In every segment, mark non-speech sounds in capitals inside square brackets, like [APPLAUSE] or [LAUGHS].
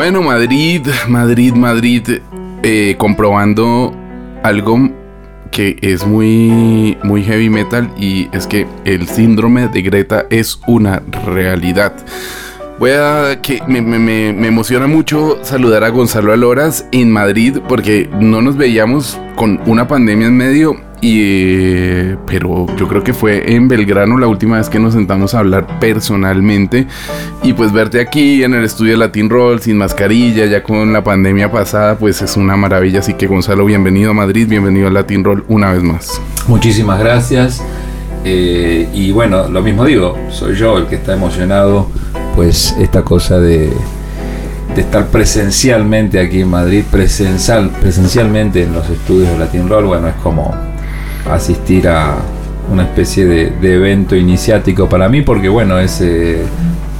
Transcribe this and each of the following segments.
Bueno, Madrid, Madrid, Madrid, eh, comprobando algo que es muy, muy heavy metal y es que el síndrome de Greta es una realidad. Voy a que me, me- emociona mucho saludar a Gonzalo Aloras en Madrid porque no nos veíamos con una pandemia en medio y pero yo creo que fue en Belgrano la última vez que nos sentamos a hablar personalmente. Y pues verte aquí en el estudio de Latin Roll sin mascarilla ya con la pandemia pasada pues es una maravilla. Así que Gonzalo bienvenido a Madrid bienvenido a Latin Roll una vez más. Muchísimas gracias. Eh, y bueno, lo mismo digo, soy yo el que está emocionado, pues esta cosa de, de estar presencialmente aquí en Madrid, presencial, presencialmente en los estudios de Latin Roll, bueno, es como asistir a una especie de, evento iniciático para mí, porque bueno, es eh,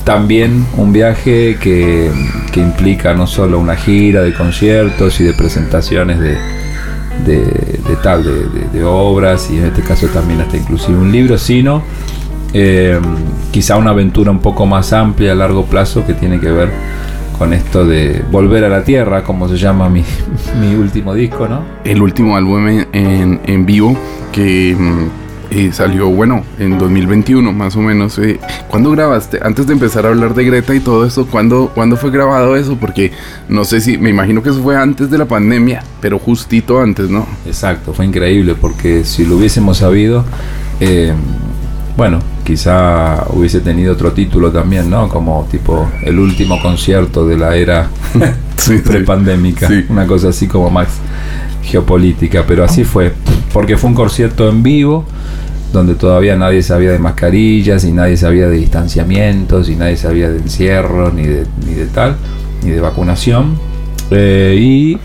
también un viaje que, que implica no solo una gira de conciertos y de presentaciones de, de, de tal, de obras y en este caso también hasta inclusive un libro, sino eh, quizá una aventura un poco más amplia a largo plazo que tiene que ver con esto de volver a la tierra, como se llama mi, [LAUGHS] mi último disco, ¿no? el último álbum en, en- vivo que mm, eh, salió, bueno, en 2021 más o menos. Eh, ¿Cuándo grabaste? Antes de empezar a hablar de Greta y todo eso, ¿cuándo, ¿cuándo fue grabado eso? Porque no sé si, me imagino que eso fue antes de la pandemia, pero justito antes, ¿no? Exacto, fue increíble porque si lo hubiésemos sabido, eh, bueno, quizá hubiese tenido otro título también, ¿no? Como tipo el último concierto de la era [LAUGHS] Sí, prepandémica, Sí. una cosa así como más geopolítica, pero así fue, porque fue un concierto en vivo donde todavía nadie sabía de mascarillas y nadie sabía de distanciamientos y nadie sabía de encierro ni de, ni de tal, ni de vacunación. Eh, y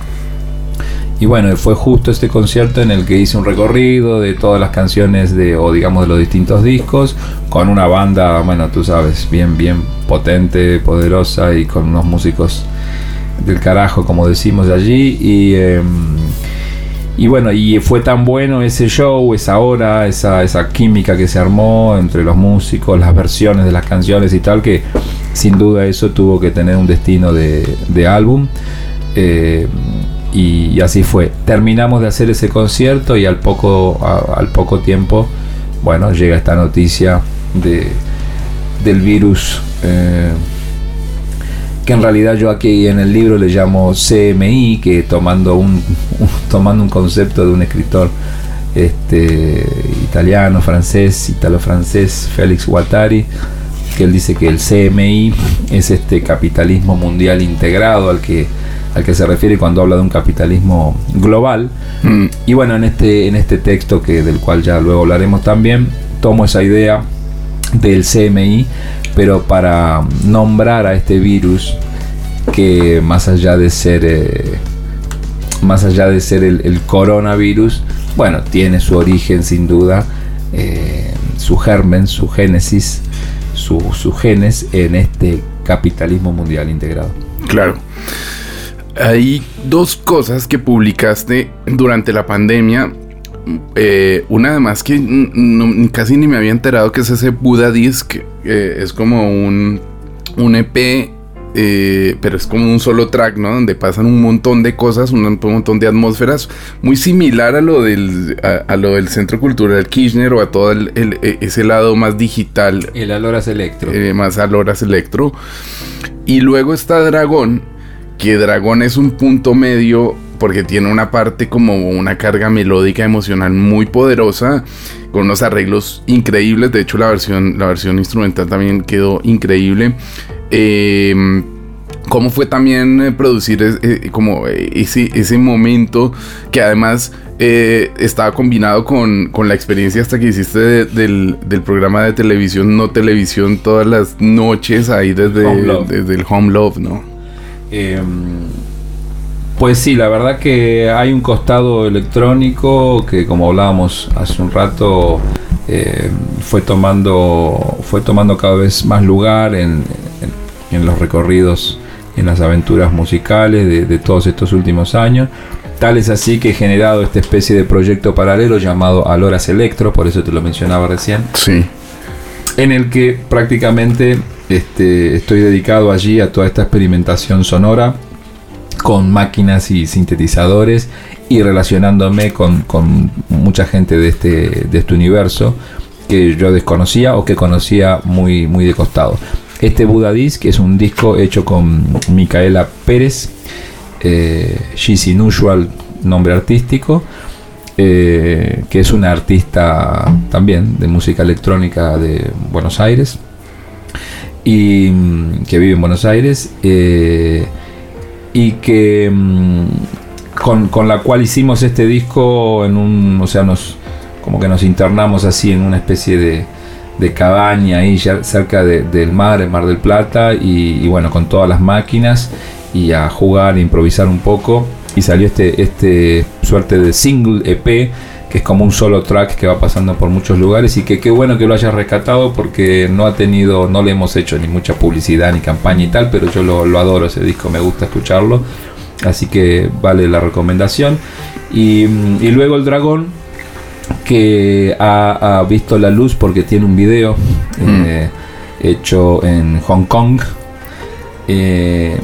y bueno, fue justo este concierto en el que hice un recorrido de todas las canciones de, o digamos, de los distintos discos, con una banda, bueno, tú sabes, bien, bien potente, poderosa y con unos músicos del carajo, como decimos de allí. Y, eh, y bueno, y fue tan bueno ese show, esa hora, esa, esa química que se armó entre los músicos, las versiones de las canciones y tal, que sin duda eso tuvo que tener un destino de, de álbum. Eh, y, así fue. Terminamos de hacer ese concierto y al poco, a- al poco tiempo, bueno, llega esta noticia de, del virus. eh, que en realidad yo aquí en el libro le llamo CMI, que tomando un, un- tomando un concepto de un escritor este, italiano, francés, italo-francés, Félix Guattari, que él dice que el CMI es este capitalismo mundial integrado al que, al que se refiere cuando habla de un capitalismo global. Mm, Y bueno, en este, en este texto, que, del cual ya luego hablaremos también, tomo esa idea del CMI, pero para nombrar a este virus que más allá de ser eh, más allá de ser el, el coronavirus, bueno, tiene su origen sin duda, eh, su germen, su génesis, su, su genes en este capitalismo mundial integrado. Claro. Hay dos cosas que publicaste durante la pandemia. Eh, una además que no- casi ni me había enterado que es ese Buda Disc. eh, es como un, un EP, eh, pero es como un solo track, ¿no? Donde pasan un montón de cosas, un, un montón de atmósferas. Muy similar a lo del, a, a lo del Centro Cultural Kirchner o a todo el- el- e- ese lado más digital El Aloras Electro. eh, más al Horas Electro. Y luego está Dragón, que Dragón es un punto medio porque tiene una parte como una carga melódica emocional muy poderosa con unos arreglos increíbles. De hecho, la versión, la versión instrumental también quedó increíble. Eh, cómo fue también eh, producir es- eh, como eh, ese, ese momento que además eh, estaba combinado con, con la experiencia hasta que hiciste de- del, del programa de televisión, no televisión, todas las noches ahí desde, Home desde el Home Love, ¿no? Eh, pues sí, la verdad que hay un costado electrónico que como hablábamos hace un rato eh, fue tomando fue tomando cada vez más lugar en, en- en los recorridos, en las aventuras musicales de, de todos estos últimos años. Tal es así que he generado esta especie de proyecto paralelo llamado Aloras Electro, por eso te lo mencionaba recién Sí. en el que prácticamente este, estoy dedicado allí a toda esta experimentación sonora con máquinas y sintetizadores y relacionándome con, mucha gente de este, de este universo que yo desconocía o que conocía muy, muy de costado. Este Buda Disc es un disco hecho con Micaela Pérez, eh, She's Inusual, nombre artístico, eh, que es una artista también de música electrónica de Buenos Aires y mm, que vive en Buenos Aires eh, y que mm, con, con la cual hicimos este disco en un o sea nos como que nos internamos así en una especie de, de cabaña ahí ya cerca de- del mar, el Mar del Plata y, bueno con todas las máquinas y a jugar, improvisar un poco. Y salió este, este suerte de single EP que es como un solo track que va pasando por muchos lugares y que qué bueno que lo hayas rescatado porque no ha tenido, no le hemos hecho ni mucha publicidad ni campaña y tal, pero yo lo, lo adoro ese disco, me gusta escucharlo, así que vale la recomendación. Y, mm, y luego el dragón que ha, ha visto la luz porque tiene un video eh, hecho en Hong Kong. Eh,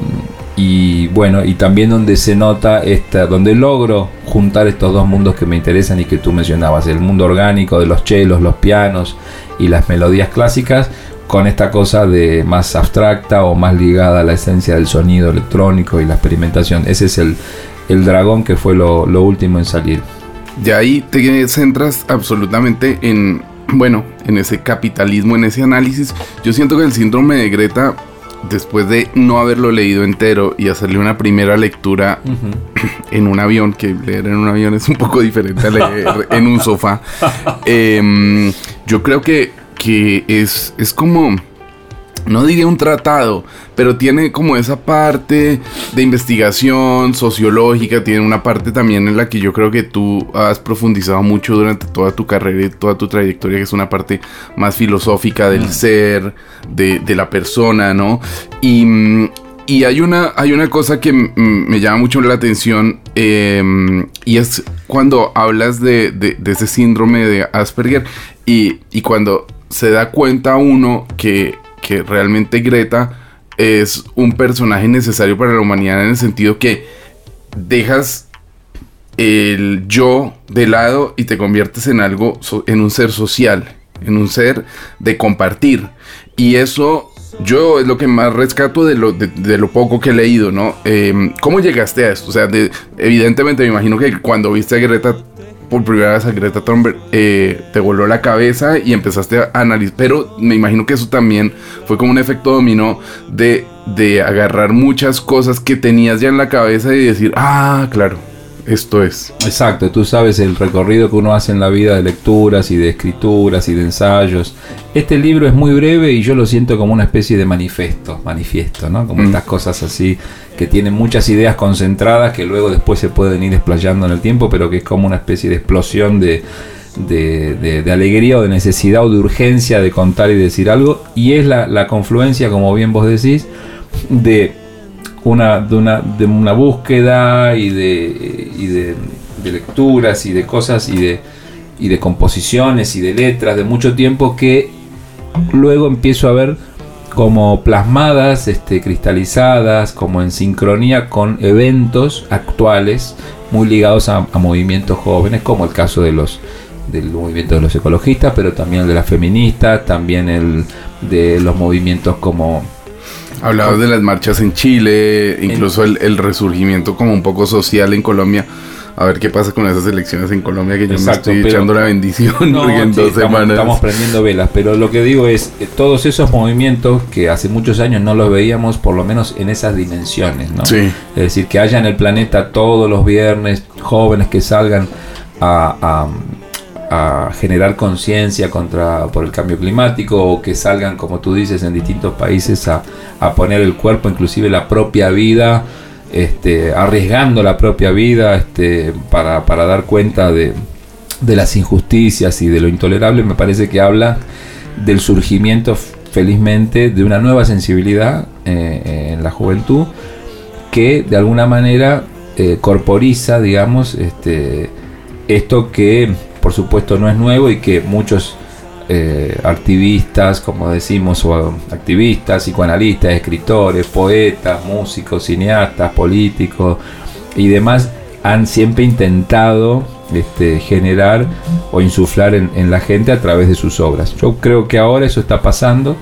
y bueno, y también donde se nota esta, donde logro juntar estos dos mundos que me interesan y que tú mencionabas, el mundo orgánico de los chelos, los pianos y las melodías clásicas, con esta cosa de más abstracta o más ligada a la esencia del sonido electrónico y la experimentación. Ese es el, el dragón que fue lo, lo último en salir. Ya ahí te centras absolutamente en, bueno, en ese capitalismo, en ese análisis. Yo siento que el síndrome de Greta, después de no haberlo leído entero y hacerle una primera lectura [CLEARS THROAT] en un avión, que leer en un avión es un poco diferente a leer en un sofá, [LAUGHS] em, yo creo que, que es, es como no diría un tratado, pero tiene como esa parte de investigación sociológica, tiene una parte también en la que yo creo que tú has profundizado mucho durante toda tu carrera y toda tu trayectoria, que es una parte más filosófica del ser, de, de la persona, ¿no? Y, mm, y hay una, hay una cosa que mm, me llama mucho la atención eh, y es cuando hablas de, de- de ese síndrome de Asperger y, y cuando se da cuenta uno que, realmente Greta es un personaje necesario para la humanidad en el sentido que dejas el yo de lado y te conviertes en algo, en un ser social, en un ser de compartir. Y eso yo es lo que más rescato de lo, de, lo poco que he leído, ¿no? Eh, ¿Cómo llegaste a esto? O sea, de- evidentemente me imagino que cuando viste a Greta por primera vez a Greta Thunberg, eh, te voló la cabeza y empezaste a analizar, pero me imagino que eso también fue como un efecto dominó de, de agarrar muchas cosas que tenías ya en la cabeza y decir, ah, claro, esto es. Exacto, tú sabes el recorrido que uno hace en la vida de lecturas y de escrituras y de ensayos. Este libro es muy breve y yo lo siento como una especie de manifiesto, manifiesto, ¿no? Como Mm. estas cosas así que tienen muchas ideas concentradas que luego después se pueden ir desplayando en el tiempo, pero que es como una especie de explosión de, de, de- de alegría o de necesidad o de urgencia de contar y decir algo. Y es la, la confluencia, como bien vos decís, de una, de una, de una búsqueda y de, y de, de lecturas y de cosas y de, y de composiciones y de letras de mucho tiempo que luego empiezo a ver como plasmadas, este, cristalizadas, como en sincronía con eventos actuales muy ligados a, a movimientos jóvenes, como el caso de los del movimiento de los ecologistas, pero también el de las feministas, también el de los movimientos como Hablabas de las marchas en Chile, incluso el, el resurgimiento como un poco social en Colombia a ver qué pasa con esas elecciones en Colombia que yo Exacto, me estoy pero- echando la bendición No, porque en sí, dos estamos, semanas. estamos prendiendo velas, pero lo que digo es, eh, todos esos movimientos que hace muchos años no los veíamos, por lo menos en esas dimensiones, ¿no? Sí. Es decir, que haya en el planeta todos los viernes jóvenes que salgan a, a- a generar conciencia contra por el cambio climático o que salgan, como tú dices, en distintos países a, a poner el cuerpo, inclusive la propia vida, este, arriesgando la propia vida este, para, para dar cuenta de, de las injusticias y de lo intolerable, me parece que habla del surgimiento, felizmente, de una nueva sensibilidad eh, en la juventud que de alguna manera eh, corporiza, digamos, este, esto que por supuesto no es nuevo y que muchos eh, activistas, como decimos, o activistas, psicoanalistas, escritores, poetas, músicos, cineastas, políticos y demás han siempre intentado este, generar o insuflar en, la gente a través de sus obras. Yo creo que ahora eso está pasando.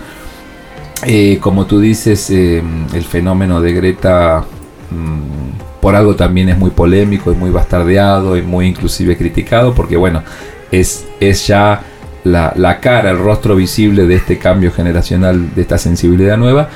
Eh, como tú dices, eh, el fenómeno de Greta mm, por algo también es muy polémico, es muy bastardeado y muy inclusive criticado, porque bueno, es, es ya la, la cara, el rostro visible de este cambio generacional, de esta sensibilidad nueva.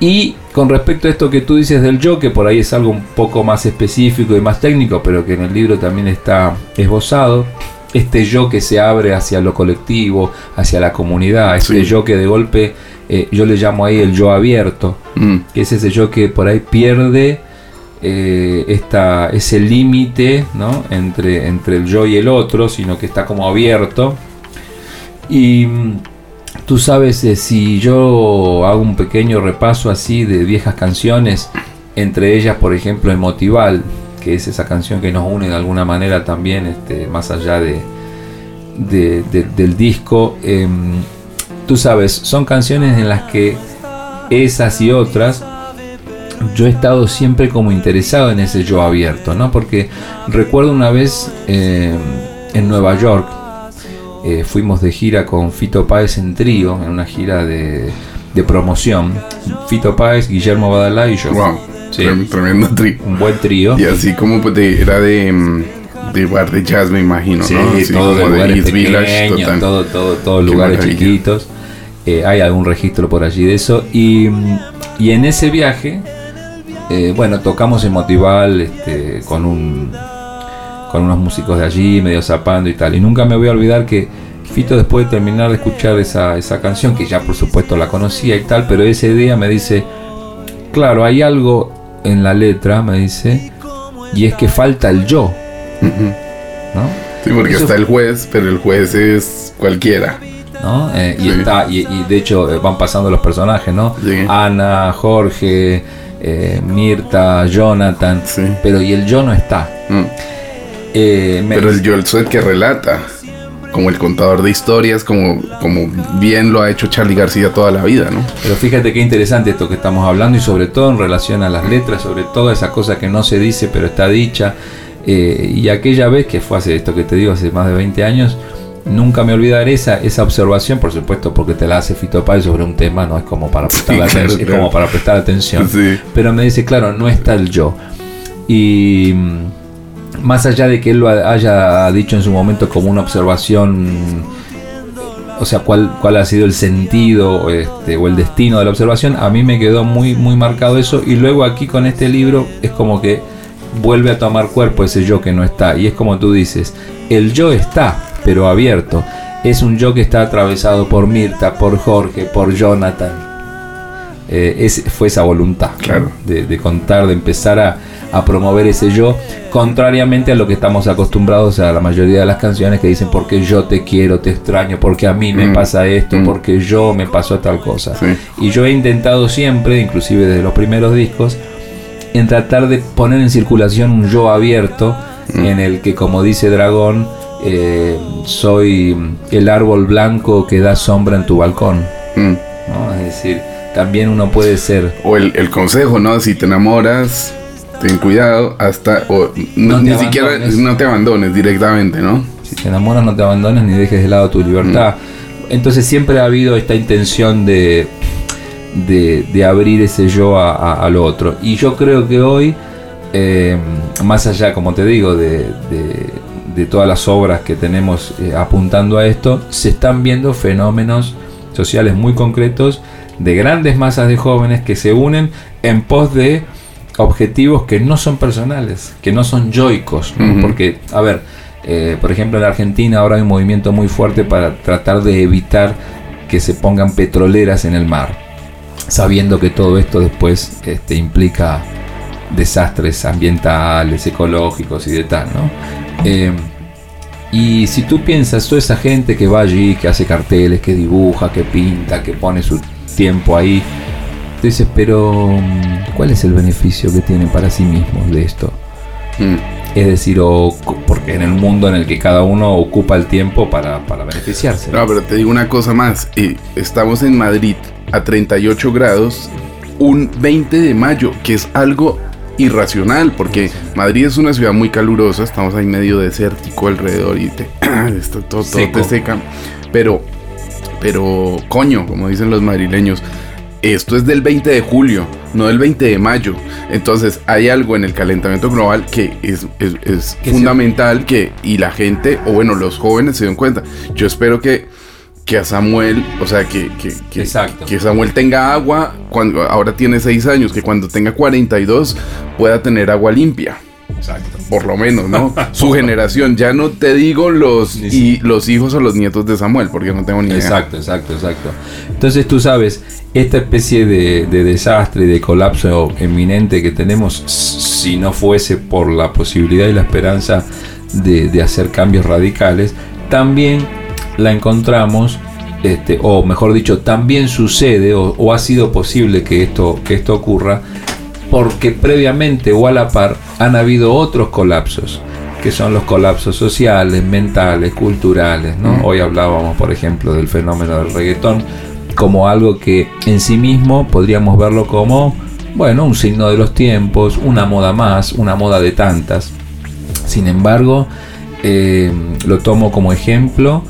Y con respecto a esto que tú dices del yo, que por ahí es algo un poco más específico y más técnico, pero que en el libro también está esbozado, este yo que se abre hacia lo colectivo, hacia la comunidad, este Sí. yo que de golpe eh, yo le llamo ahí el yo abierto, Mm, que es ese yo que por ahí pierde eh, esta, ese límite ¿no? entre, entre el yo y el otro, sino que está como abierto. Y mm, tú sabes, eh, si yo hago un pequeño repaso así de viejas canciones, entre ellas, por ejemplo, Emotival, que es esa canción que nos une de alguna manera también, este, más allá de, de- de- del disco, em, tú sabes, son canciones en las que esas y otras yo he estado siempre como interesado en ese yo abierto, ¿no? Porque recuerdo una vez eh, en Nueva York, eh, fuimos de gira con Fito Páez en trío, en una gira de, de promoción. Fito Páez, Guillermo Badalá y yo. wow, Sí. trem- tremendo tri. Un buen trío. Y así como pues de- era de, mm, de bar de jazz, me imagino, Sí, ¿no? Así todo de lugares Village, total. todo, todo, todos Qué lugares maravilla. chiquitos. Eh, hay algún registro por allí de eso. Y, mm, y en ese viaje, eh, bueno, tocamos en Motival este, con un con unos músicos de allí, medio zapando y tal. Y nunca me voy a olvidar que Fito después de terminar de escuchar esa, esa canción, que ya por supuesto la conocía y tal, pero ese día me dice, claro, hay algo en la letra, me dice, y es que falta el yo. ¿no? Sí, porque Eso- está el juez, pero el juez es cualquiera. ¿no? Eh, y Sí. está, y, y de hecho eh, van pasando los personajes, ¿no? Sí. Ana, Jorge, eh, Mirta, Jonathan, Sí. pero y el yo no está. Mm. Eh, Pero el yo es el que relata, como el contador de historias, como, como bien lo ha hecho Charlie García toda la vida, ¿no? pero fíjate qué interesante esto que estamos hablando y sobre todo en relación a las letras, sobre todo esa cosa que no se dice pero está dicha. Eh, y aquella vez que fue hace esto que te digo, hace más de 20 años, nunca me olvidaré esa, esa observación, por supuesto, porque te la hace Fito Páez sobre un tema, no es como para prestar, Sí, claro, es como para prestar atención. Sí. Pero me dice, claro, no está el yo. Y mm, más allá de que él lo ha- haya dicho en su momento como una observación, o sea, cuál, cuál ha sido el sentido este, o el destino de la observación, a mí me quedó muy, muy marcado eso. Y luego aquí con este libro es como que vuelve a tomar cuerpo ese yo que no está. Y es como tú dices, el yo está, pero abierto. Es un yo que está atravesado por Mirta, por Jorge, por Jonathan. Eh, es, fue esa voluntad ¿no? Claro. de, de contar, de empezar a, a promover ese yo, contrariamente a lo que estamos acostumbrados a la mayoría de las canciones que dicen porque yo te quiero, te extraño, porque a mí me Mm. pasa esto, Mm. porque yo me pasó tal cosa. Sí. Y yo he intentado siempre, inclusive desde los primeros discos, en tratar de poner en circulación un yo abierto Mm. en el que, como dice Dragón, eh, soy el árbol blanco que da sombra en tu balcón. Mm. ¿no? Es decir, también uno puede ser O el, el consejo, ¿no? Si te enamoras, ten cuidado hasta... O, no, ni siquiera no te abandones directamente, ¿no? Si te enamoras, no te abandones ni dejes de lado tu libertad. Entonces siempre ha habido esta intención de, de, de abrir ese yo a, a- a lo otro. Y yo creo que hoy eh, más allá, como te digo, de, de- de todas las obras que tenemos eh, apuntando a esto, se están viendo fenómenos sociales muy concretos de grandes masas de jóvenes que se unen en pos de objetivos que no son personales, que no son yoicos, ¿no? Porque, a ver, eh, por ejemplo en Argentina ahora hay un movimiento muy fuerte para tratar de evitar que se pongan petroleras en el mar, sabiendo que todo esto después este, implica desastres ambientales, ecológicos y de tal, ¿no? Eh, y si tú piensas, toda esa gente que va allí, que hace carteles, que dibuja, que pinta, que pone su tiempo ahí, tú dices, pero mm, ¿cuál es el beneficio que tienen para sí mismos de esto? Mm. Es decir, o, porque en el mundo en el que cada uno ocupa el tiempo para, para beneficiarse. No, pero te digo una cosa más. eh, estamos en Madrid a 38 grados un 20 de mayo, que es algo irracional, porque Madrid es una ciudad muy calurosa, estamos ahí medio desértico alrededor y te, [CLEARS THROAT] esto, todo, te seca. Pero, pero, coño, como dicen los madrileños, esto es del 20 de julio, no del 20 de mayo. Entonces hay algo en el calentamiento global que es, es- fundamental que y la gente, o bueno, los jóvenes se den cuenta. Yo espero que, que a Samuel, o sea, que, que, que, Samuel tenga agua, cuando ahora tiene 6 años, que cuando tenga 42 pueda tener agua limpia. Exacto. Por lo menos, ¿no? [LAUGHS] Su generación. Ya no te digo los, y los hijos o los nietos de Samuel, porque no tengo ni idea. Exacto, exacto, exacto. Entonces tú sabes, esta especie de, de desastre y de colapso eminente que tenemos, si no fuese por la posibilidad y la esperanza de, de hacer cambios radicales, también la encontramos, este, o mejor dicho, también sucede o, o ha sido posible que esto, que esto ocurra, porque previamente o a la par han habido otros colapsos, que son los colapsos sociales, mentales, culturales. ¿no? Mm. Hoy hablábamos, por ejemplo, del fenómeno del reggaetón como algo que en sí mismo podríamos verlo como, bueno, un signo de los tiempos, una moda más, una moda de tantas. Sin embargo, eh, lo tomo como ejemplo,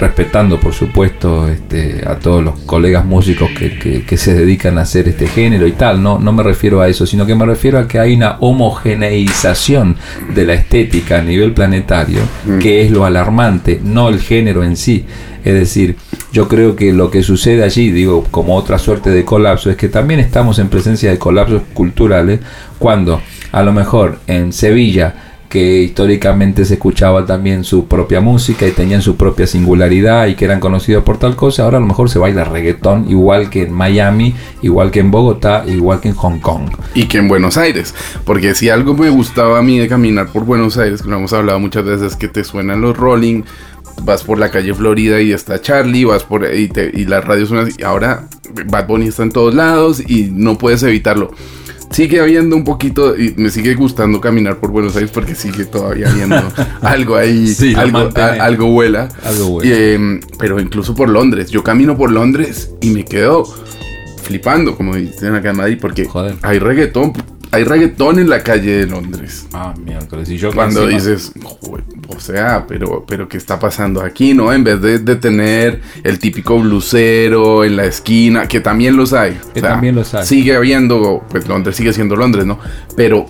respetando por supuesto este, a todos los colegas músicos que, que- que se dedican a hacer este género y tal, no, no me refiero a eso, sino que me refiero a que hay una homogeneización de la estética a nivel planetario, que es lo alarmante, no el género en sí. Es decir, yo creo que lo que sucede allí, digo, como otra suerte de colapso, es que también estamos en presencia de colapsos culturales cuando a lo mejor en Sevilla que históricamente se escuchaba también su propia música y tenían su propia singularidad y que eran conocidos por tal cosa, ahora a lo mejor se baila reggaetón igual que en Miami, igual que en Bogotá, igual que en Hong Kong. Y que en Buenos Aires. Porque si algo me gustaba a mí de caminar por Buenos Aires, que lo hemos hablado muchas veces, que te suenan los Rolling, vas por la calle Florida y está Charlie, vas por y, y la radio suena así. Ahora Bad Bunny está en todos lados y no puedes evitarlo. Sigue habiendo un poquito, y me sigue gustando caminar por Buenos Aires porque sigue todavía habiendo [LAUGHS] algo ahí, Sí, algo, a- algo vuela. Algo vuela. Y, em, pero incluso por Londres, yo camino por Londres y me quedo flipando, como dicen acá en Madrid, porque Joder. hay reggaetón, hay reggaetón en la calle de Londres. Ah, miércoles. Y yo Cuando encima- dices, "Joder, o sea, pero, pero ¿qué está pasando aquí, no? En vez de, de tener el típico blusero en la esquina, que también los hay. Que también los hay. Sigue habiendo, pues Londres sigue siendo Londres, ¿no? Pero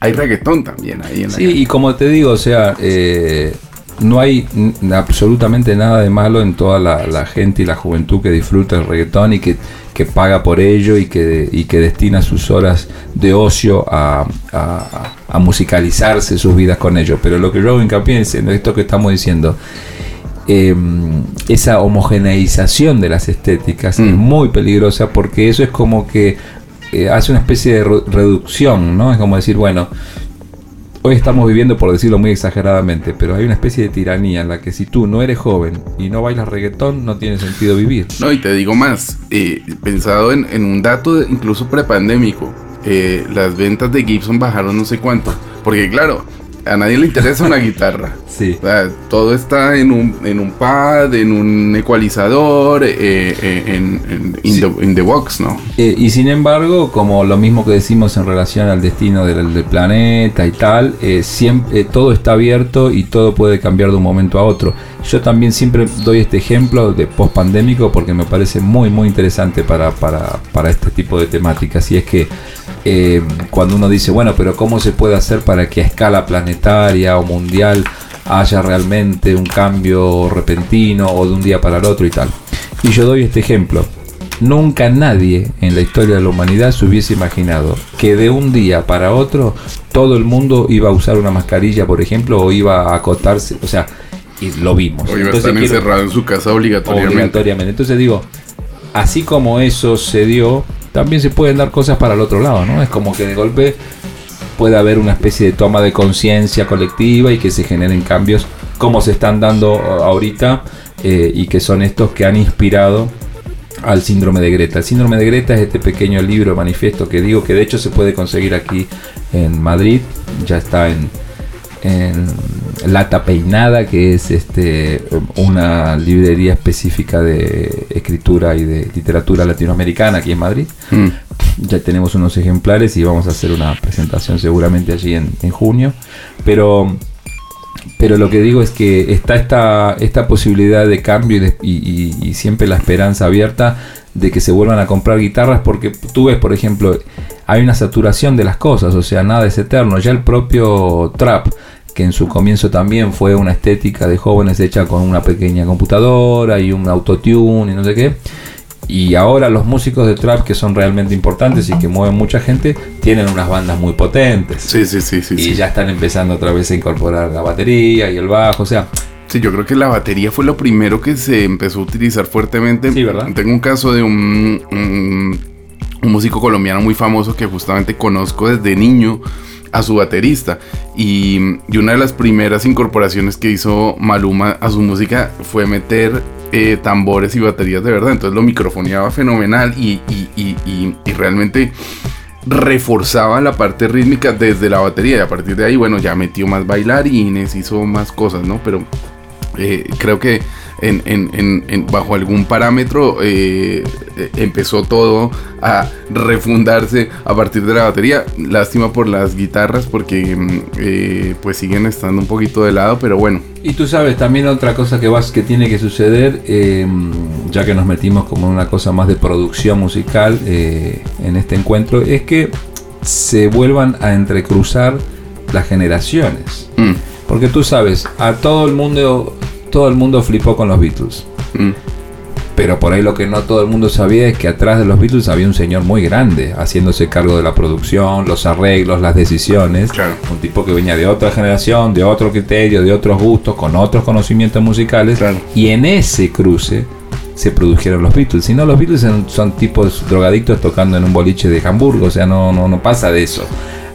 hay reggaetón también ahí en la Sí, calle. y como te digo, o sea, eh, no hay absolutamente nada de malo en toda la, la gente y la juventud que disfruta el reggaetón y que, que paga por ello y que, y que destina sus horas de ocio a, a- a musicalizarse sus vidas con ello. Pero lo que yo hago hincapié es en esto que estamos diciendo. eh, esa homogeneización de las estéticas es Mm. muy peligrosa porque eso es como que eh, hace una especie de re- reducción, ¿no? Es como decir, bueno, hoy estamos viviendo, por decirlo muy exageradamente, pero hay una especie de tiranía en la que si tú no eres joven y no bailas reggaetón, no tiene sentido vivir. No, y te digo más, eh, pensado en, un dato incluso prepandémico, eh, las ventas de Gibson bajaron no sé cuánto, porque claro, a nadie le interesa una guitarra. [LAUGHS] Sí. O sea, todo está en un, en un pad, en un ecualizador, eh, eh, en, en in, Sí. the, in the box, ¿no? Eh, y sin embargo, como lo mismo que decimos en relación al destino del, del planeta y tal, siempre, todo está abierto y todo puede cambiar de un momento a otro. Yo también siempre doy este ejemplo de post pandémico porque me parece muy muy interesante para, para, para este tipo de temáticas y es que eh, cuando uno dice, bueno, pero ¿cómo se puede hacer para que a escala planetaria o mundial haya realmente un cambio repentino o de un día para el otro y tal? Y yo doy este ejemplo. Nunca nadie en la historia de la humanidad se hubiese imaginado que de un día para otro todo el mundo iba a usar una mascarilla, por ejemplo, o iba a acotarse, o sea, y lo vimos. O iba a Entonces estar quiero- encerrado en su casa obligatoriamente. obligatoriamente. Entonces digo, así como eso se dio, también se pueden dar cosas para el otro lado, ¿no? Es como que de golpe puede haber una especie de toma de conciencia colectiva y que se generen cambios como se están dando ahorita eh, y que son estos que han inspirado al síndrome de Greta. El síndrome de Greta es este pequeño libro manifiesto que digo que de hecho se puede conseguir aquí en Madrid, ya está en, en Lata Peinada, que es este una librería específica de escritura y de literatura latinoamericana aquí en Madrid. Mm. Ya tenemos unos ejemplares y vamos a hacer una presentación seguramente allí en, en junio. Pero, pero lo que digo es que está esta, esta posibilidad de cambio y, de- y- y- y siempre la esperanza abierta de que se vuelvan a comprar guitarras porque tú ves, por ejemplo, hay una saturación de las cosas, o sea, nada es eterno. Ya el propio trap, que en su comienzo también fue una estética de jóvenes hecha con una pequeña computadora y un autotune y no sé qué. Y ahora los músicos de trap que son realmente importantes y que mueven mucha gente tienen unas bandas muy potentes. Sí, sí, sí, sí. y sí. ya están empezando otra vez a incorporar la batería y el bajo, o sea, Sí, yo creo que la batería fue lo primero que se empezó a utilizar fuertemente. Sí, ¿verdad? Tengo un caso de un, un, un músico colombiano muy famoso que justamente conozco desde niño a su baterista. Y, y una de las primeras incorporaciones que hizo Maluma a su música fue meter eh, tambores y baterías de verdad. Entonces lo microfoneaba fenomenal y, y- y- realmente reforzaba la parte rítmica desde la batería y a partir de ahí, bueno, ya metió más bailarines, hizo más cosas, ¿no? Pero eh, creo que en, en- en- en- bajo algún parámetro eh, eh, empezó todo a refundarse a partir de la batería. Lástima por las guitarras porque mm, eh, pues siguen estando un poquito de lado, pero bueno. Y tú sabes, también otra cosa que vas que tiene que suceder, eh, ya que nos metimos como en una cosa más de producción musical en este encuentro, es que se vuelvan a entrecruzar las generaciones. mm, Porque tú sabes, a todo el mundo, todo el mundo flipó con los Beatles. mm, Pero por ahí lo que no todo el mundo sabía es que atrás de los Beatles había un señor muy grande, haciéndose cargo de la producción, los arreglos, las decisiones. Claro. Un tipo que venía de otra generación, de otro criterio, de otros gustos, con otros conocimientos musicales. Claro. Y en ese cruce se produjeron los Beatles. Si no, los Beatles son, son tipos drogadictos tocando en un boliche de Hamburgo. O sea, no, no, no pasa de eso.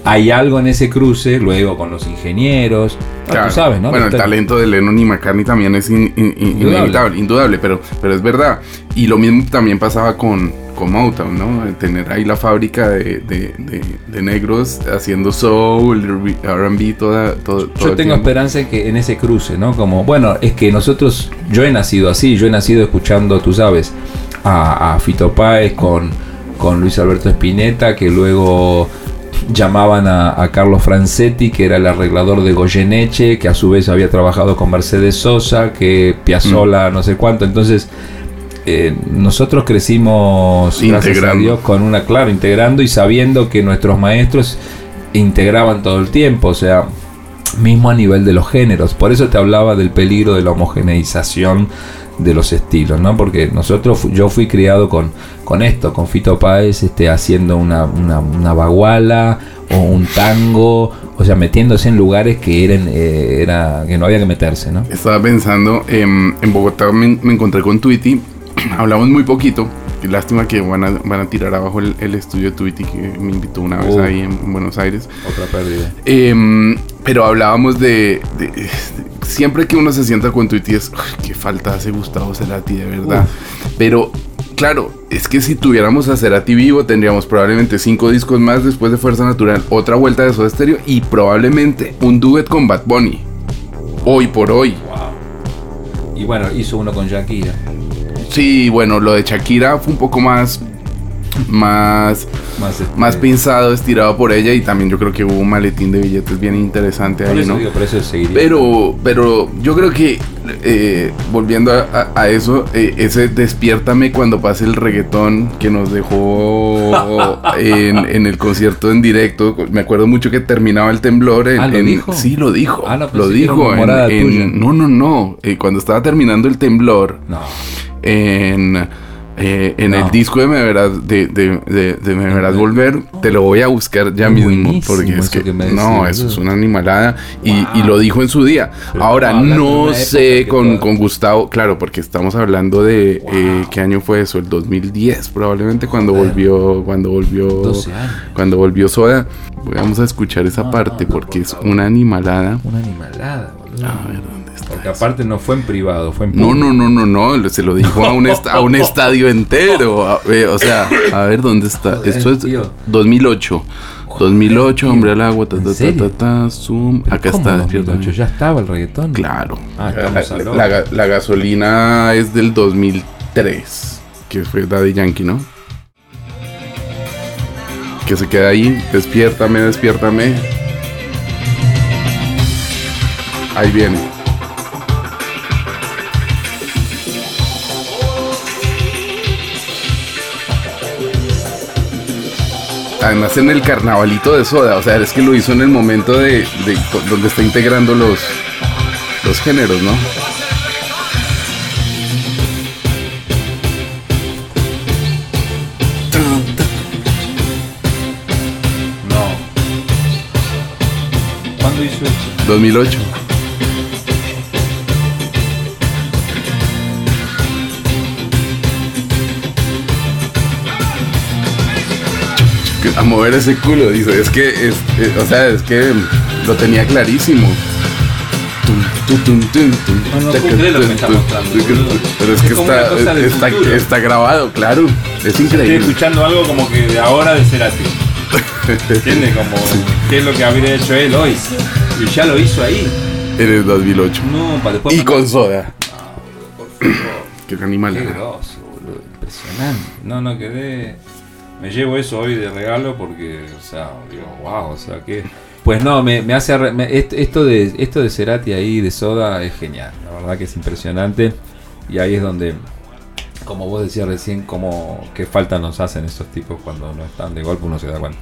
Hay algo en ese cruce, luego con los ingenieros. Ah. Tú sabes, ¿no? Bueno, el talento de Lennon y McCartney también es in- in- in- Indudable. inevitable, indudable, pero, pero es verdad. Y lo mismo también pasaba con, con Motown, ¿no? Tener ahí la fábrica de, de- de- de negros haciendo soul, RB, toda, todo, Yo tengo esperanza en que en ese cruce, ¿no? Como, bueno, es que nosotros, yo he nacido así, yo he nacido escuchando, tú sabes, a, a Fito Páez con, con Luis Alberto Spinetta, que luego llamaban a, a Carlos Francetti, que era el arreglador de Goyeneche, que a su vez había trabajado con Mercedes Sosa, que Piazzolla, no sé cuánto. Entonces, eh, nosotros crecimos, gracias a Integrando. Dios, con una, claro, integrando y sabiendo que nuestros maestros integraban todo el tiempo, o sea, mismo a nivel de los géneros. Por eso te hablaba del peligro de la homogeneización de los estilos, ¿no? Porque nosotros, yo fui criado con, con esto, con Fito Páez este, haciendo una, una, una baguala o un tango, o sea, metiéndose en lugares que eran, eh, era, que no había que meterse, ¿no? Estaba pensando, em, en Bogotá me, me encontré con Tweety, [CLEARS THROAT] hablamos muy poquito. y Lástima que van a, van a tirar abajo el, el estudio de Tweety que me invitó una vez Uh. ahí en Buenos Aires. Otra pérdida. Em, pero hablábamos de, de- de- Siempre que uno se sienta con Tweety es. "Ay, qué falta hace Gustavo Cerati, de verdad. Pero, claro, es que si tuviéramos a Cerati vivo, tendríamos probablemente cinco discos más después de Fuerza Natural, otra vuelta de Soda Stereo y probablemente un duet con Bad Bunny. Hoy por hoy. Y bueno, hizo uno con Shakira. Sí, bueno, lo de Shakira fue un poco más. Más, Más, este, más pinzado, estirado por ella y también yo creo que hubo un maletín de billetes bien interesante Por ahí, ¿no? digo. Pero, pero yo creo que eh, volviendo a, a- a eso, eh, ese despiértame cuando pase el reggaetón que nos dejó [LAUGHS] en, en el concierto en directo. Me acuerdo mucho que terminaba el temblor. En, Ah, ¿lo en- dijo? Sí, lo dijo. Ah, no, pensé lo dijo. en- no, no, no. Eh, cuando estaba terminando el temblor No. en, eh, en No. el disco de Me Verás, de, de, de- de Me Verás Volver, te lo voy a buscar ya mismo. Porque es que, no, eso es una animalada. Y, Wow. y lo dijo en su día. Pero Ahora, no sé con, con Gustavo, claro, porque estamos hablando de eh, qué año fue eso, el 2010, probablemente cuando Joder. volvió, cuando volvió, 12 años. cuando volvió Soda. Vamos a escuchar esa No, parte no, no, porque por es una animalada. Una animalada, boludo. A ver, ¿dónde está Porque aparte no fue en privado, fue en No, público. no, no, no, no, se lo dijo a un, est- a un [LAUGHS] estadio entero. a- eh, o sea, a ver dónde está. Joder, Esto es tío. 2008. 2008, hombre al agua, ta, ¿En ta, ta, serio? ta, ta, zoom. Acá ¿cómo está, 2008? despiértame. Ya estaba el reggaetón. Claro. Ah, la gasolina es del 2003, que fue Daddy Yankee, ¿no? Que se queda ahí, despiértame, despiértame. Ahí viene. Además en el carnavalito de soda, o sea, es que lo hizo en el momento de, de donde está integrando los, los géneros, ¿no? No. ¿Cuándo hizo eso? 2008. A mover ese culo, dice. Es que, es, o sea, es que lo tenía clarísimo. No, no. Pero es que está, está, grabado, claro. Es Estoy increíble. escuchando algo como que de ahora de Cerati. ¿Entiendes? Como qué es lo que habría hecho él hoy. Y ya lo hizo ahí. En el 2008. No, para después. Y con soda. [CLEARS THROAT] Qué animal. Qué grosso, boludo. Impresionante. No, no quedé. Me llevo eso hoy de regalo porque, o sea, digo, wow, o sea, que. Pues no, me, hace. me- est- esto, de, esto de Cerati ahí, de Soda, es genial. La verdad que es impresionante. Y ahí es donde, como vos decías recién, como qué falta nos hacen estos tipos cuando no están de golpe, uno se da cuenta.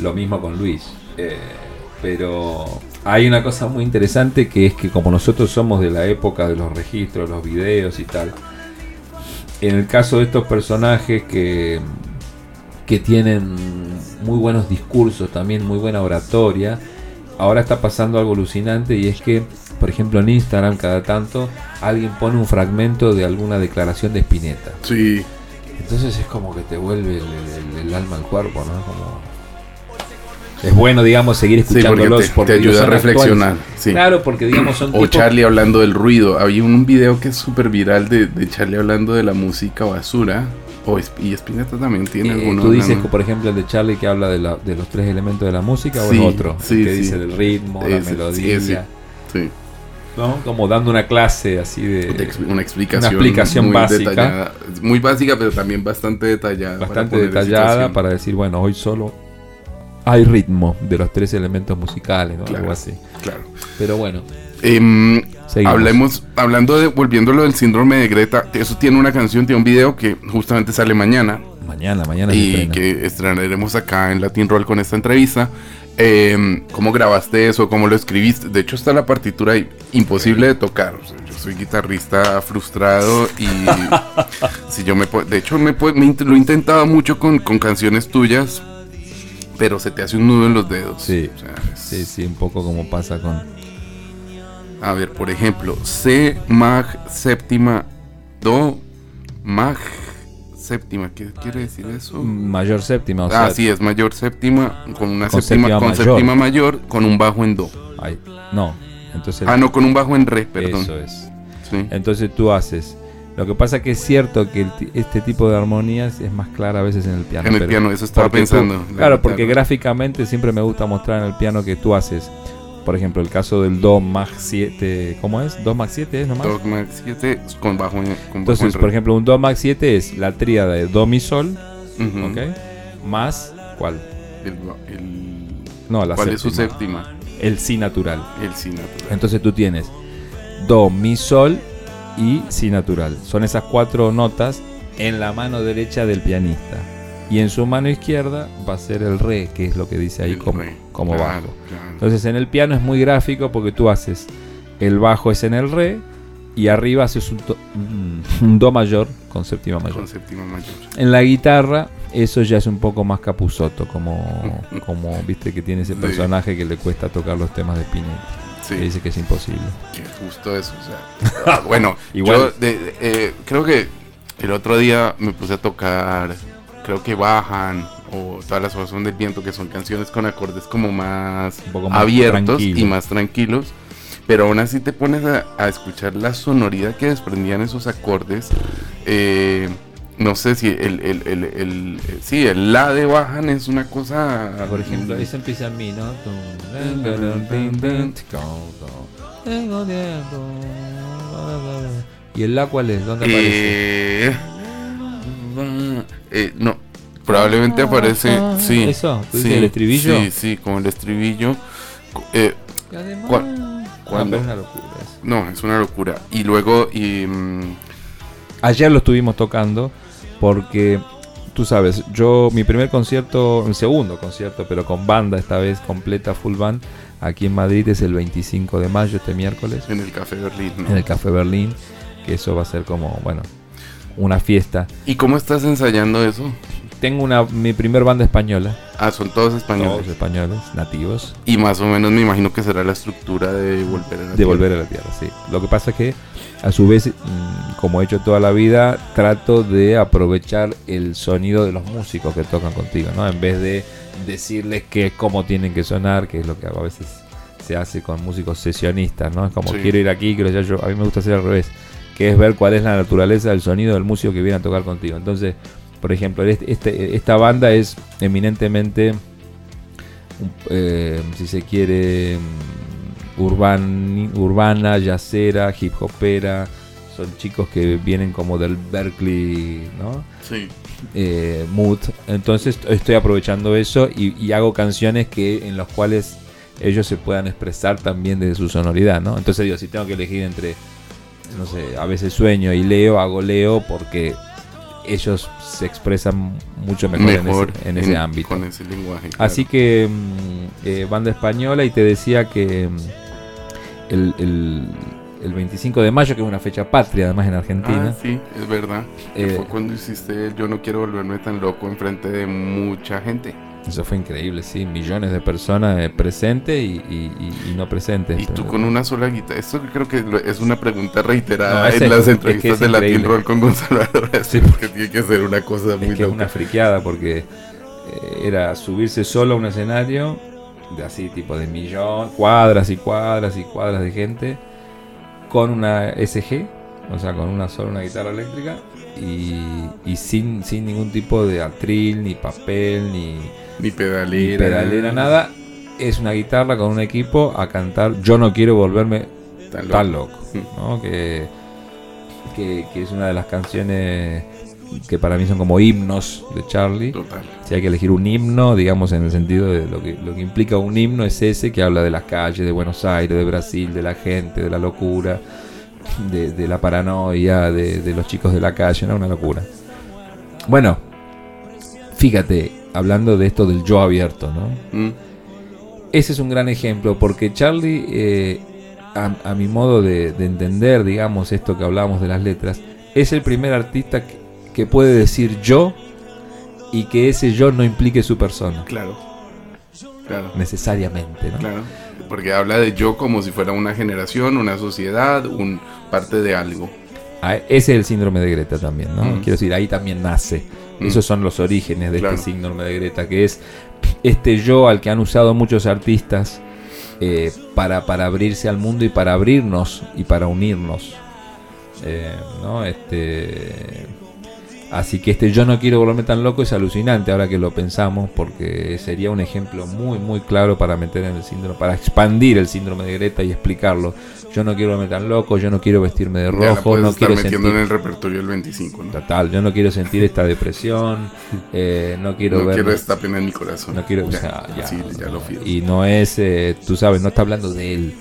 Lo mismo con Luis. Eh, pero hay una cosa muy interesante que es que como nosotros somos de la época de los registros, los videos y tal, en el caso de estos personajes que, que tienen muy buenos discursos, también muy buena oratoria, ahora está pasando algo alucinante y es que, por ejemplo, en Instagram cada tanto alguien pone un fragmento de alguna declaración de Spinetta. Sí. Entonces es como que te vuelve el, el- el alma al cuerpo, ¿no? Como... Es bueno, digamos, seguir Sí, porque escuchándolos te, ayuda a reflexionar. Sí. Claro, porque digamos son O tipos- Charlie hablando del ruido. Había un video que es súper viral de, de Charlie hablando de la música basura. O es- y Spinetta también tiene Eh, alguno. tú dices, que, por ejemplo, el de Charlie que habla de, la- de los tres elementos de la música o Sí, el otro, sí, que sí. dice del ritmo, la Ese, sí, melodía. Sí, ¿no? Como dando una clase así de... una explicación. una explicación muy básica. detallada. Muy básica, pero también bastante detallada. para bastante en detallada situación. para decir, bueno, hoy solo hay ritmo de los tres elementos musicales, ¿no? Claro. Algo así. Claro. Pero bueno, Em, seguimos. hablemos, hablando de, volviendo a lo del síndrome de Greta, eso tiene una canción, tiene un video que justamente sale mañana. Mañana, mañana y estrena. que estrenaremos acá en Latin Roll con esta entrevista. Eh, ¿Cómo grabaste eso? ¿Cómo lo escribiste? De hecho está la partitura ahí, imposible de tocar. O sea, yo soy guitarrista frustrado y [LAUGHS] si yo me de hecho me, lo he intentado mucho con, con canciones tuyas, pero se te hace un nudo en los dedos. Sí. O sea, es- Sí, sí, un poco como pasa con... A ver, por ejemplo, C mag séptima do mag séptima. ¿Qué quiere decir eso? Mayor séptima, o ah, sea... sí, es mayor séptima con una Con séptima, séptima con mayor. séptima mayor con un bajo en do. ay, no, entonces... Ah, no, con un bajo en re, perdón. Eso es. Sí. Entonces tú haces... Lo que pasa que es cierto que este tipo de armonías es más clara a veces en el piano. En el piano, eso estaba tú- pensando. la claro, porque gráficamente siempre me gusta mostrar en el piano que tú haces. Por ejemplo, el caso del Do Mag 7, ¿cómo es? ¿Do Mag 7 es nomás? Do mag 7 con bajo con bajo Entonces, en por ejemplo, un Do Mag 7 es la tríada de Do Mi Sol Ujú. ¿ok? Más, ¿cuál? El, el- No, la ¿Cuál es su séptima. séptima? El si natural. El si natural. Entonces tú tienes do, mi, sol y si natural. Son esas cuatro notas en la mano derecha del pianista. Y en su mano izquierda va a ser el re, que es lo que dice ahí El como, re. como Claro, bajo. claro. Entonces en el piano es muy gráfico porque tú haces el bajo es en el re y arriba haces un, do, un do mayor con séptima mayor. Con séptima mayor. En la guitarra eso ya es un poco más capuzoto, como, [LAUGHS] como viste que tiene ese personaje que le cuesta tocar los temas de Spinetta. Sí. Que dice que es imposible. Que justo eso, o sea. [LAUGHS] bueno, [LAUGHS] Igual. yo de- de- eh, creo que el otro día me puse a tocar, creo que bajan o todas las hojas son del viento, que son canciones con acordes como más, Un poco más abiertos tranquilo. y más tranquilos. Pero aún así te pones a, a escuchar la sonoridad que desprendían esos acordes. eh, no sé si el, el, el, el- eh, sí, el la de bajan es una cosa. Por ejemplo, ahí se empieza mi, ¿no? ¿Y el la cuál es? ¿Dónde aparece? Eh, no, probablemente aparece. Sí, ¿Eso? ¿Tú dices sí, el estribillo? Sí, sí, como el estribillo. Eh, ¿Cuál- Ah, cuándo? pero es una locura eso. no, es una locura. Y luego, y, mm, Ayer lo estuvimos tocando porque tú sabes, yo mi primer concierto, el segundo concierto, pero con banda esta vez completa full band aquí en Madrid es el 25 de mayo este miércoles en el Café Berlín. ¿no? en el Café Berlín, que eso va a ser como, bueno, una fiesta. ¿Y cómo estás ensayando eso? Tengo una mi primer banda española, Ah, son todos españoles. todos españoles, nativos, Y más o menos me imagino que será la estructura de volver a la de tierra. volver a la tierra, sí. Lo que pasa es que a su vez, mm, como he hecho toda la vida, trato de aprovechar el sonido de los músicos que tocan contigo, ¿no? En vez de decirles que cómo tienen que sonar, que es lo que a veces se hace con músicos sesionistas, ¿no? Es como Sí. quiero ir aquí, quiero allá, yo, a mí me gusta hacer al revés, que es ver cuál es la naturaleza del sonido del músico que viene a tocar contigo. Entonces, por ejemplo, este- este- esta banda es eminentemente, eh, si se quiere, mm, urban, urbana, yacera, hip hopera. Son chicos que vienen como del Berkeley, ¿no? Sí. eh, mood. Entonces estoy aprovechando eso y, y hago canciones que en las cuales ellos se puedan expresar también desde su sonoridad, ¿no? Entonces digo, si tengo que elegir entre, no sé, a veces sueño y leo, hago leo porque ellos se expresan mucho mejor, en ese, en ese ámbito. Con ese lenguaje. Así que mm, eh, banda española y te decía que mm, el, el- el 25 de mayo, que es una fecha patria además en Argentina, Ah, sí, es verdad. Eh, fue cuando hiciste el Yo no quiero volverme tan loco enfrente de mucha gente. Eso fue increíble, sí. Millones de personas eh, presentes y, y- y- y no presentes. Y tú Pero- con una sola guitarra. Esto creo que es una pregunta reiterada No, en las es que entrevistas es de Latin. Roll con Gonzalo Álvarez. Sí. porque tiene que ser una cosa Es muy que es loca. una friqueada porque eh, era subirse solo a un escenario de así tipo de millón, cuadras y cuadras y cuadras de gente con una SG, o sea, con una sola una guitarra eléctrica y, y sin, sin ningún tipo de atril, ni papel, ni, Ni ni pedalera. pedalera, nada. Es una guitarra con un equipo a cantar Yo no quiero volverme Tan tan loco. loco, ¿no? Que, que, que es una de las canciones que para mí son como himnos de Charlie. Total. Si hay que elegir un himno, digamos en el sentido de lo que, lo que implica un himno es ese que habla de las calles de Buenos Aires, de Brasil, de la gente, de la locura, de, de la paranoia, de, de los chicos de la calle, ¿no? Una locura. Bueno, fíjate, hablando de esto del yo abierto, ¿no? Mm, Ese es un gran ejemplo porque Charlie, eh, a, a mi modo de, de entender, digamos, esto que hablábamos de las letras, es el primer artista que, que puede decir yo y que ese yo no implique su persona, Claro. Claro. necesariamente, ¿no? Claro. Porque habla de yo como si fuera una generación, una sociedad, un parte de algo. Ah, Ese es el síndrome de Greta también, ¿no? Mm. Quiero decir, ahí también nace. Mm. Esos son los orígenes de Claro. este síndrome de Greta, que es este yo al que han usado muchos artistas eh, para, para abrirse al mundo y para abrirnos y para unirnos. Eh, ¿no? Este, Así que este yo no quiero volverme tan loco es alucinante ahora que lo pensamos porque sería un ejemplo muy muy claro para meter en el síndrome, para expandir el síndrome de Greta y explicarlo. Yo no quiero volverme tan loco, yo no quiero vestirme de rojo, no estar quiero metiendo sentir en el repertorio del 25, ¿no? total, yo no quiero sentir esta [LAUGHS] depresión, eh, no quiero no ver quiero esta pena en mi corazón. no quiero, o Ya, sea, ya, sí, ya lo fío. y no es, eh, tú sabes, no está hablando de él,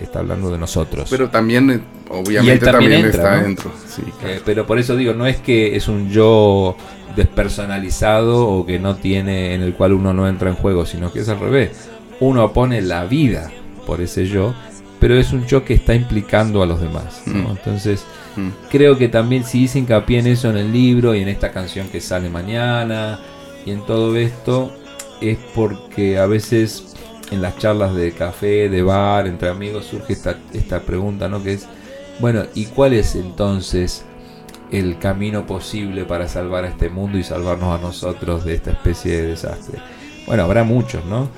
está hablando de nosotros. Pero también, obviamente, también también, entra, está ¿no? dentro. Sí, claro. Eh, pero por eso digo, no es que es un yo despersonalizado o que no tiene, en el cual uno no entra en juego, sino que es al revés. Uno pone la vida por ese yo, pero es un yo que está implicando a los demás. ¿no? Mm. Entonces, Mm. creo que también si hice hincapié en eso en el libro y en esta canción que sale mañana y en todo esto, es porque a veces en las charlas de café, de bar, entre amigos, surge esta, esta pregunta, ¿no? Que es, bueno, ¿y cuál es entonces el camino posible para salvar a este mundo y salvarnos a nosotros de esta especie de desastre? Bueno, habrá muchos, ¿no?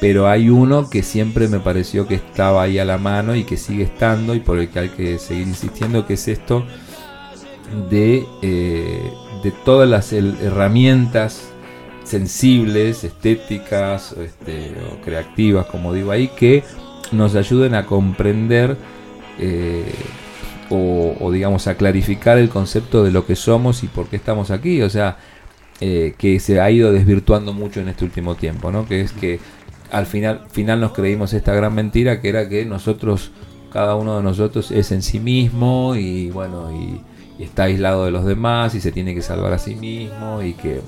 Pero hay uno que siempre me pareció que estaba ahí a la mano y que sigue estando y por el que hay que seguir insistiendo, que es esto de, eh, de todas las herramientas sensibles, estéticas este, o creativas, como digo ahí, que nos ayuden a comprender eh, o, digamos a clarificar el concepto de lo que somos y por qué estamos aquí. O sea, eh, que se ha ido desvirtuando mucho en este último tiempo, ¿no? Que es que al final, final nos creímos esta gran mentira que era que nosotros, cada uno de nosotros es en sí mismo y bueno, y está aislado de los demás y se tiene que salvar a sí mismo y que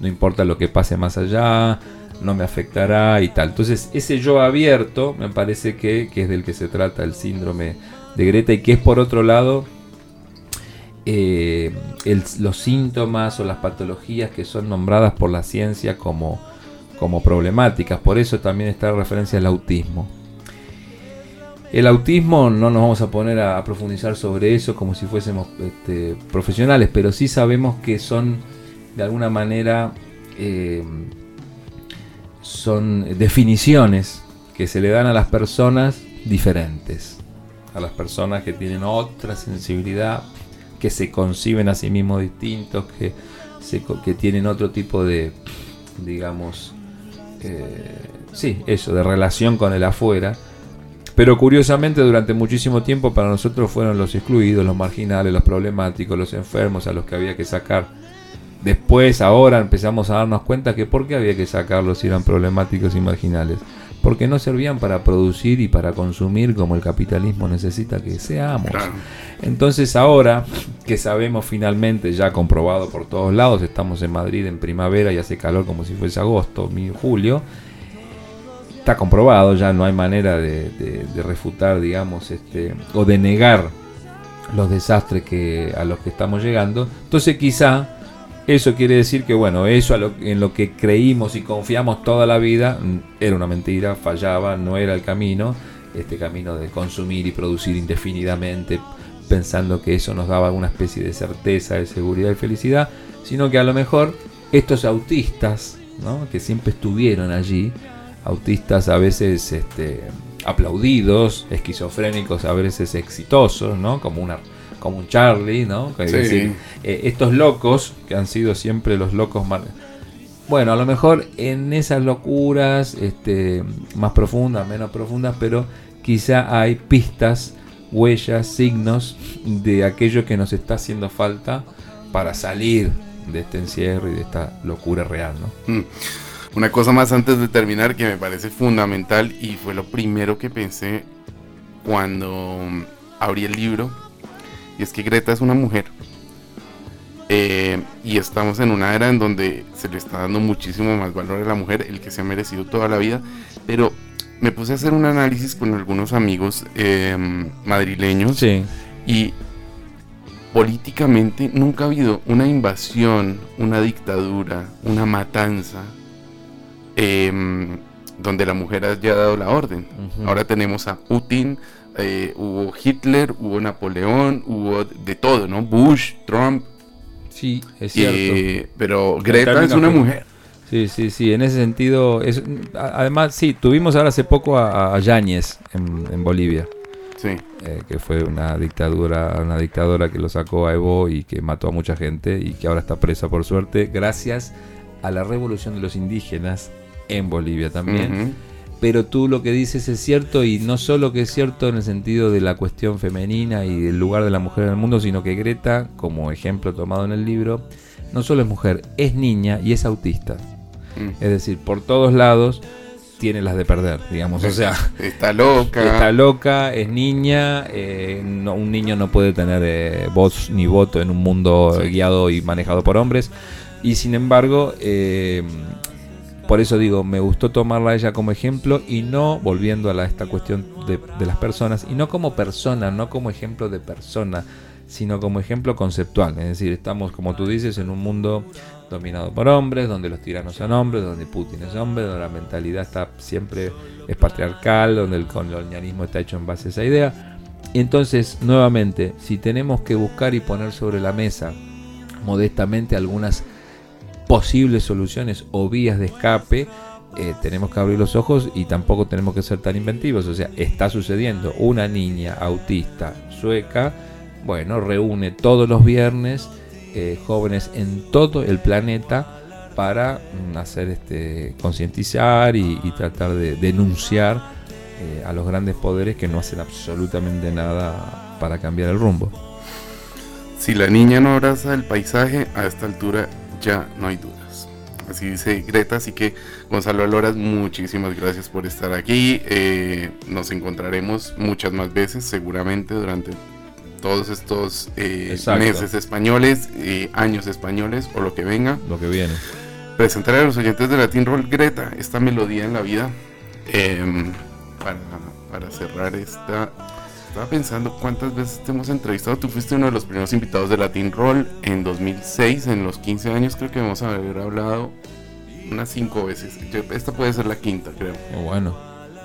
no importa lo que pase más allá, no me afectará y tal. Entonces, ese yo abierto me parece que, que es del que se trata el síndrome de Greta y que es por otro lado eh, los síntomas o las patologías que son nombradas por la ciencia como, como problemáticas. Por eso también está referencia al autismo. El autismo no nos vamos a poner a, a profundizar sobre eso como si fuésemos este, profesionales, pero sí sabemos que son de alguna manera eh, son definiciones que se le dan a las personas diferentes, a las personas que tienen otra sensibilidad, que se conciben a sí mismos distintos, que, que tienen otro tipo de, digamos, eh, sí, eso, de relación con el afuera. Pero curiosamente durante muchísimo tiempo para nosotros fueron los excluidos, los marginales, los problemáticos, los enfermos a los que había que sacar. Después, ahora empezamos a darnos cuenta que por qué había que sacarlos si eran problemáticos y marginales. Porque no servían para producir y para consumir como el capitalismo necesita que seamos. Entonces ahora que sabemos finalmente, ya comprobado por todos lados, estamos en Madrid en primavera y hace calor como si fuese agosto, mi julio, está comprobado, ya no hay manera de, de- de refutar, digamos, este, o de negar los desastres que, a los que estamos llegando. Entonces quizá eso quiere decir que, bueno, eso en lo que creímos y confiamos toda la vida mm, era una mentira, fallaba, no era el camino, este camino de consumir y producir indefinidamente, pensando que eso nos daba alguna especie de certeza, de seguridad y felicidad, sino que a lo mejor estos autistas, ¿no? que siempre estuvieron allí, autistas a veces este, aplaudidos, esquizofrénicos a veces exitosos, ¿no? como, una, como un Charlie, ¿no? Que es Sí. decir, eh, estos locos, que han sido siempre los locos más... Bueno, a lo mejor en esas locuras este, más profundas, menos profundas, pero quizá hay pistas, huellas, signos de aquello que nos está haciendo falta para salir de este encierro y de esta locura real, ¿no? Mm. Una cosa más antes de terminar que me parece fundamental y fue lo primero que pensé cuando abrí el libro y es que Greta es una mujer Eh, y estamos en una era en donde se le está dando muchísimo más valor a la mujer, el que se ha merecido toda la vida, pero me puse a hacer un análisis con algunos amigos eh, madrileños Sí, y políticamente nunca ha habido una invasión, una dictadura, una matanza em, donde la mujer haya dado la orden. Ahora tenemos a Putin, eh, hubo Hitler, hubo Napoleón, hubo de todo, ¿no? Bush, Trump, sí, es cierto. eh, pero Greta es una mujer. Sí, sí, sí, en ese sentido, es, además, sí, tuvimos ahora hace poco a, a Yáñez en, en Bolivia. Sí. eh, que fue una dictadura, una dictadora que lo sacó a Evo y que mató a mucha gente y que ahora está presa por suerte, gracias a la revolución de los indígenas en Bolivia también. Pero tú lo que dices es cierto y no solo que es cierto en el sentido de la cuestión femenina y del lugar de la mujer en el mundo, sino que Greta, como ejemplo tomado en el libro, no solo es mujer, es niña y es autista. Mm. Es decir, por todos lados tiene las de perder, digamos. O sea, [LAUGHS] Está loca. está loca, es niña, eh, no- un niño no puede tener eh, voz ni voto en un mundo Sí. guiado y manejado por hombres. Y sin embargo, eh, por eso digo, me gustó tomarla a ella como ejemplo y no volviendo a esta cuestión de, de las personas, y no como persona, no como ejemplo de persona, sino como ejemplo conceptual. Es decir, estamos, como tú dices, en un mundo dominado por hombres, donde los tiranos son hombres, donde Putin es hombre, donde la mentalidad está siempre es patriarcal, donde el colonialismo está hecho en base a esa idea. Y entonces, nuevamente, si tenemos que buscar y poner sobre la mesa modestamente algunas posibles soluciones o vías de escape, eh, tenemos que abrir los ojos y tampoco tenemos que ser tan inventivos. O sea, está sucediendo una niña autista sueca, bueno, reúne todos los viernes eh, jóvenes en todo el planeta para mm, hacer este concientizar y, tratar de denunciar eh, a los grandes poderes que no hacen absolutamente nada para cambiar el rumbo. Si la niña no abraza el paisaje, a esta altura ya no hay dudas. Así dice Greta, así que Gonzalo Aloras, muchísimas gracias por estar aquí. Eh, nos encontraremos muchas más veces, seguramente, durante todos estos eh, meses españoles, eh, años españoles o lo que venga. Lo que viene. Presentar a los oyentes de Latin Roll Greta, esta melodía en la vida, para, para cerrar esta... Estaba pensando cuántas veces te hemos entrevistado. Tú fuiste uno de los primeros invitados de Latin Roll en 2006, en los 15 años creo que vamos a haber hablado unas 5 veces. Esta puede ser la quinta, creo. Qué bueno,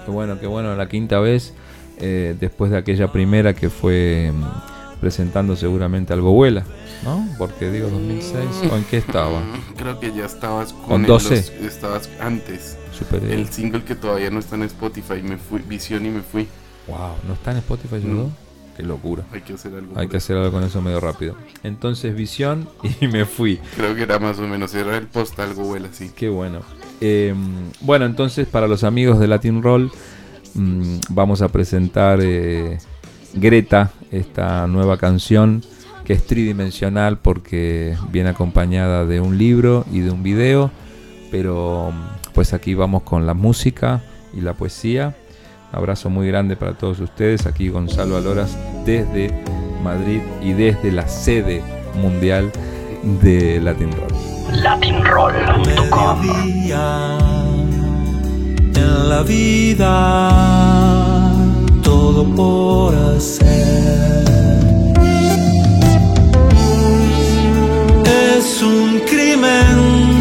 qué bueno, qué bueno. La quinta vez, eh, después de aquella primera que fue mm, presentando seguramente algo vuela, ¿no? Porque digo 2006, ¿o en qué estaba? [LAUGHS] Creo que ya estabas con, ¿Con el- 12? los- estabas antes. Super El single que todavía no está en Spotify, me fui, Visión y me fui. Wow, ¿no está en Spotify No. Qué locura. Hay que hacer algo. Hay que hacer algo con eso medio rápido. Entonces, visión [LAUGHS] y me fui. Creo que era más o menos, era el post algo así. Qué bueno. Eh, bueno, entonces para los amigos de Latin Roll mm, vamos a presentar eh, Greta, esta nueva canción que es tridimensional porque viene acompañada de un libro y de un video, pero mm, pues aquí vamos con la música y la poesía. Abrazo muy grande para todos ustedes. Aquí Gonzalo Aloras desde Madrid y desde la sede mundial de Latin Roll. latinroll.com en la vida todo por hacer es un crimen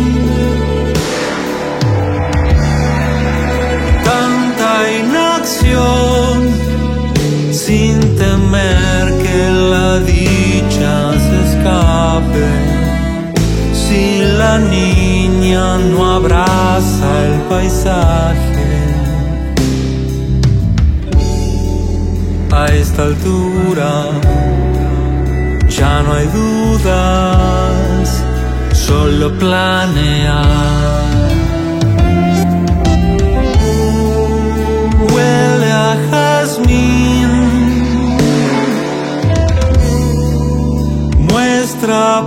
sin temer que la dicha se escape si la niña no abraza el paisaje. A esta altura ya no hay dudas, solo planear. Huele a jazmín. Muestra